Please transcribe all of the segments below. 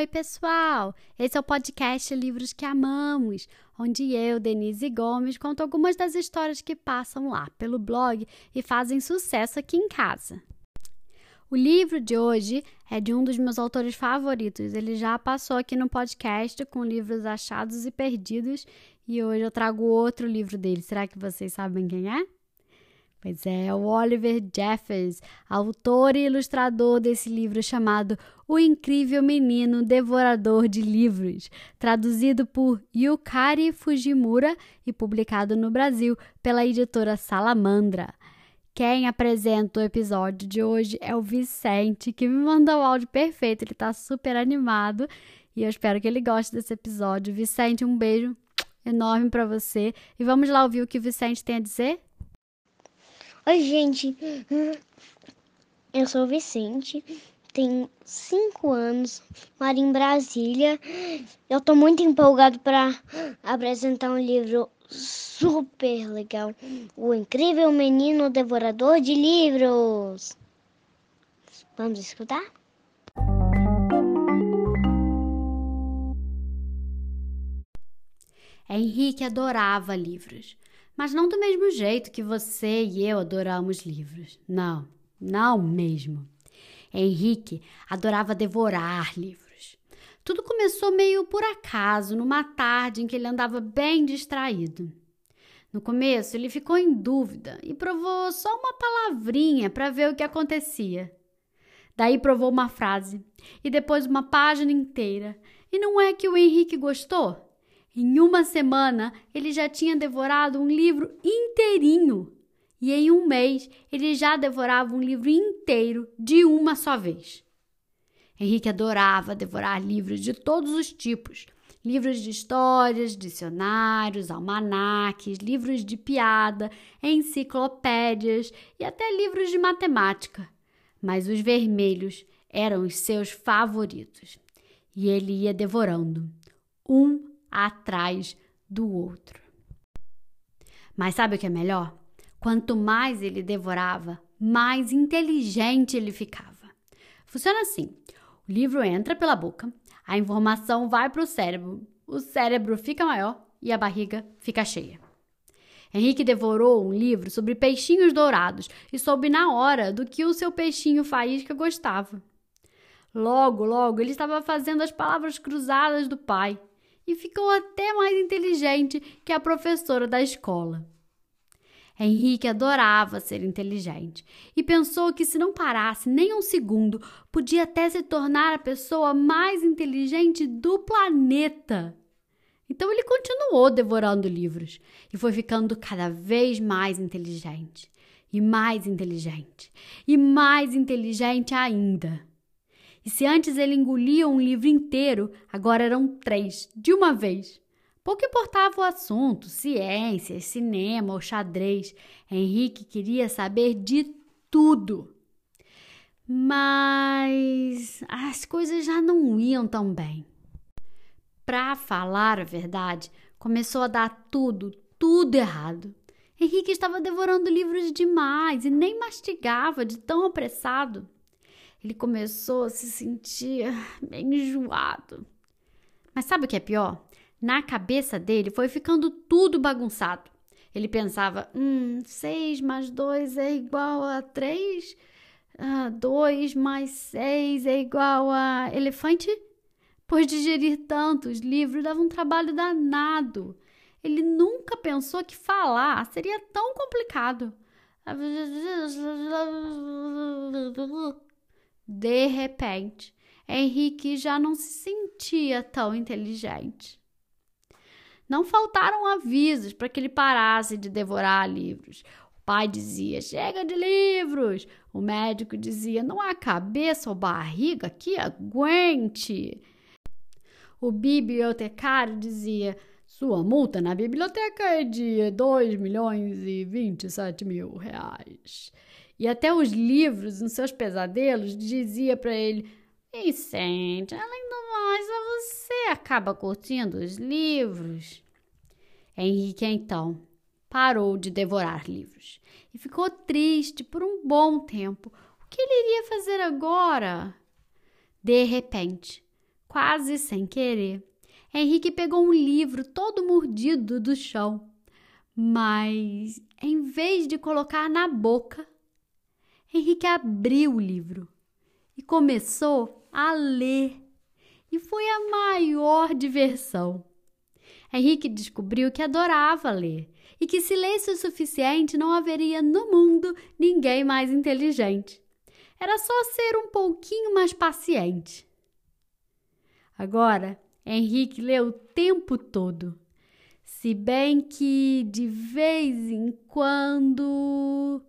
Oi, pessoal! Esse é o podcast Livros que Amamos, onde eu, Denise Gomes, conto algumas das histórias que passam lá pelo blog e fazem sucesso aqui em casa. O livro de hoje é de um dos meus autores favoritos. Ele já passou aqui no podcast com livros achados e perdidos e hoje eu trago outro livro dele. Será que vocês sabem quem é? Pois é, o Oliver Jeffers, autor e ilustrador desse livro chamado O Incrível Menino Devorador de Livros, traduzido por Yukari Fujimura e publicado no Brasil pela editora Salamandra. Quem apresenta o episódio de hoje é o Vicente, que me mandou o áudio perfeito, ele está super animado e eu espero que ele goste desse episódio. Vicente, um beijo enorme para você e vamos lá ouvir o que o Vicente tem a dizer? Oi, gente. Eu sou Vicente, tenho 5 anos, moro em Brasília. Eu tô muito empolgado para apresentar um livro super legal: O Incrível Menino Devorador de Livros. Vamos escutar? Henrique adorava livros mas não do mesmo jeito que você e eu adoramos livros. Não, não mesmo. Henrique adorava devorar livros. Tudo começou meio por acaso, numa tarde em que ele andava bem distraído. No começo, ele ficou em dúvida e provou só uma palavrinha para ver o que acontecia. Daí provou uma frase e depois uma página inteira. E não é que o Henrique gostou? Em uma semana, ele já tinha devorado um livro inteirinho. E em um mês, ele já devorava um livro inteiro de uma só vez. Henrique adorava devorar livros de todos os tipos: livros de histórias, dicionários, almanaques, livros de piada, enciclopédias e até livros de matemática. Mas os vermelhos eram os seus favoritos. E ele ia devorando, um atrás do outro. Mas sabe o que é melhor? Quanto mais ele devorava, mais inteligente ele ficava. Funciona assim: o livro entra pela boca, a informação vai para o cérebro, o cérebro fica maior e a barriga fica cheia. Henrique devorou um livro sobre peixinhos dourados e soube na hora do que o seu peixinho faísca gostava. Logo, logo, ele estava fazendo as palavras cruzadas do pai e ficou até mais inteligente que a professora da escola. Henrique adorava ser inteligente e pensou que, se não parasse nem um segundo, podia até se tornar a pessoa mais inteligente do planeta. Então ele continuou devorando livros e foi ficando cada vez mais inteligente, e mais inteligente, e mais inteligente ainda. E se antes ele engolia um livro inteiro, agora eram três, de uma vez. Pouco importava o assunto, ciências, cinema ou xadrez. Henrique queria saber de tudo. Mas as coisas já não iam tão bem. Para falar a verdade, começou a dar tudo, tudo errado. Henrique estava devorando livros demais e nem mastigava de tão apressado ele começou a se sentir bem enjoado. Mas sabe o que é pior? Na cabeça dele foi ficando tudo bagunçado. Ele pensava: hum, 6 mais 2 é igual a 3, ah, 2 mais 6 é igual a elefante? Pois digerir tantos livros dava um trabalho danado. Ele nunca pensou que falar seria tão complicado. De repente, Henrique já não se sentia tão inteligente. Não faltaram avisos para que ele parasse de devorar livros. O pai dizia: chega de livros. O médico dizia: não há cabeça ou barriga que aguente. O bibliotecário dizia: sua multa na biblioteca é de 2 milhões e 27 mil reais. E até os livros, nos seus pesadelos, dizia para ele: Vicente, além do mais, você acaba curtindo os livros. Henrique, então, parou de devorar livros e ficou triste por um bom tempo. O que ele iria fazer agora? De repente, quase sem querer. Henrique pegou um livro todo mordido do chão, mas em vez de colocar na boca, Henrique abriu o livro e começou a ler. E foi a maior diversão. Henrique descobriu que adorava ler e que se lesse o suficiente não haveria no mundo ninguém mais inteligente. Era só ser um pouquinho mais paciente. Agora, Henrique leu o tempo todo, se bem que de vez em quando.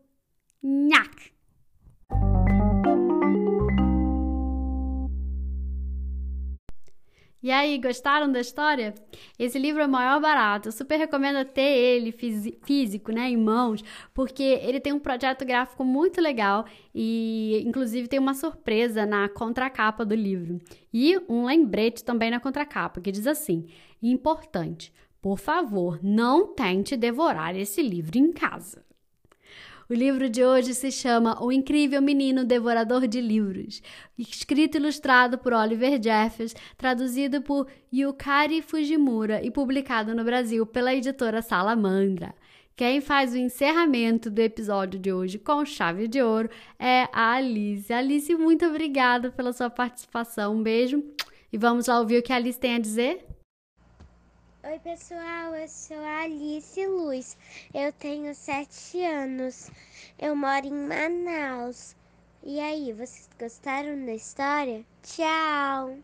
E aí, gostaram da história? Esse livro é o maior barato. Eu super recomendo ter ele físico, né, em mãos, porque ele tem um projeto gráfico muito legal e, inclusive, tem uma surpresa na contracapa do livro. E um lembrete também na contracapa, que diz assim: importante, por favor, não tente devorar esse livro em casa. O livro de hoje se chama O Incrível Menino Devorador de Livros, escrito e ilustrado por Oliver Jeffers, traduzido por Yukari Fujimura e publicado no Brasil pela editora Salamandra. Quem faz o encerramento do episódio de hoje com chave de ouro é a Alice. Alice, muito obrigada pela sua participação. Um beijo e vamos lá ouvir o que a Alice tem a dizer? Oi, pessoal, eu sou a Alice Luz. Eu tenho sete anos. Eu moro em Manaus. E aí, vocês gostaram da história? Tchau!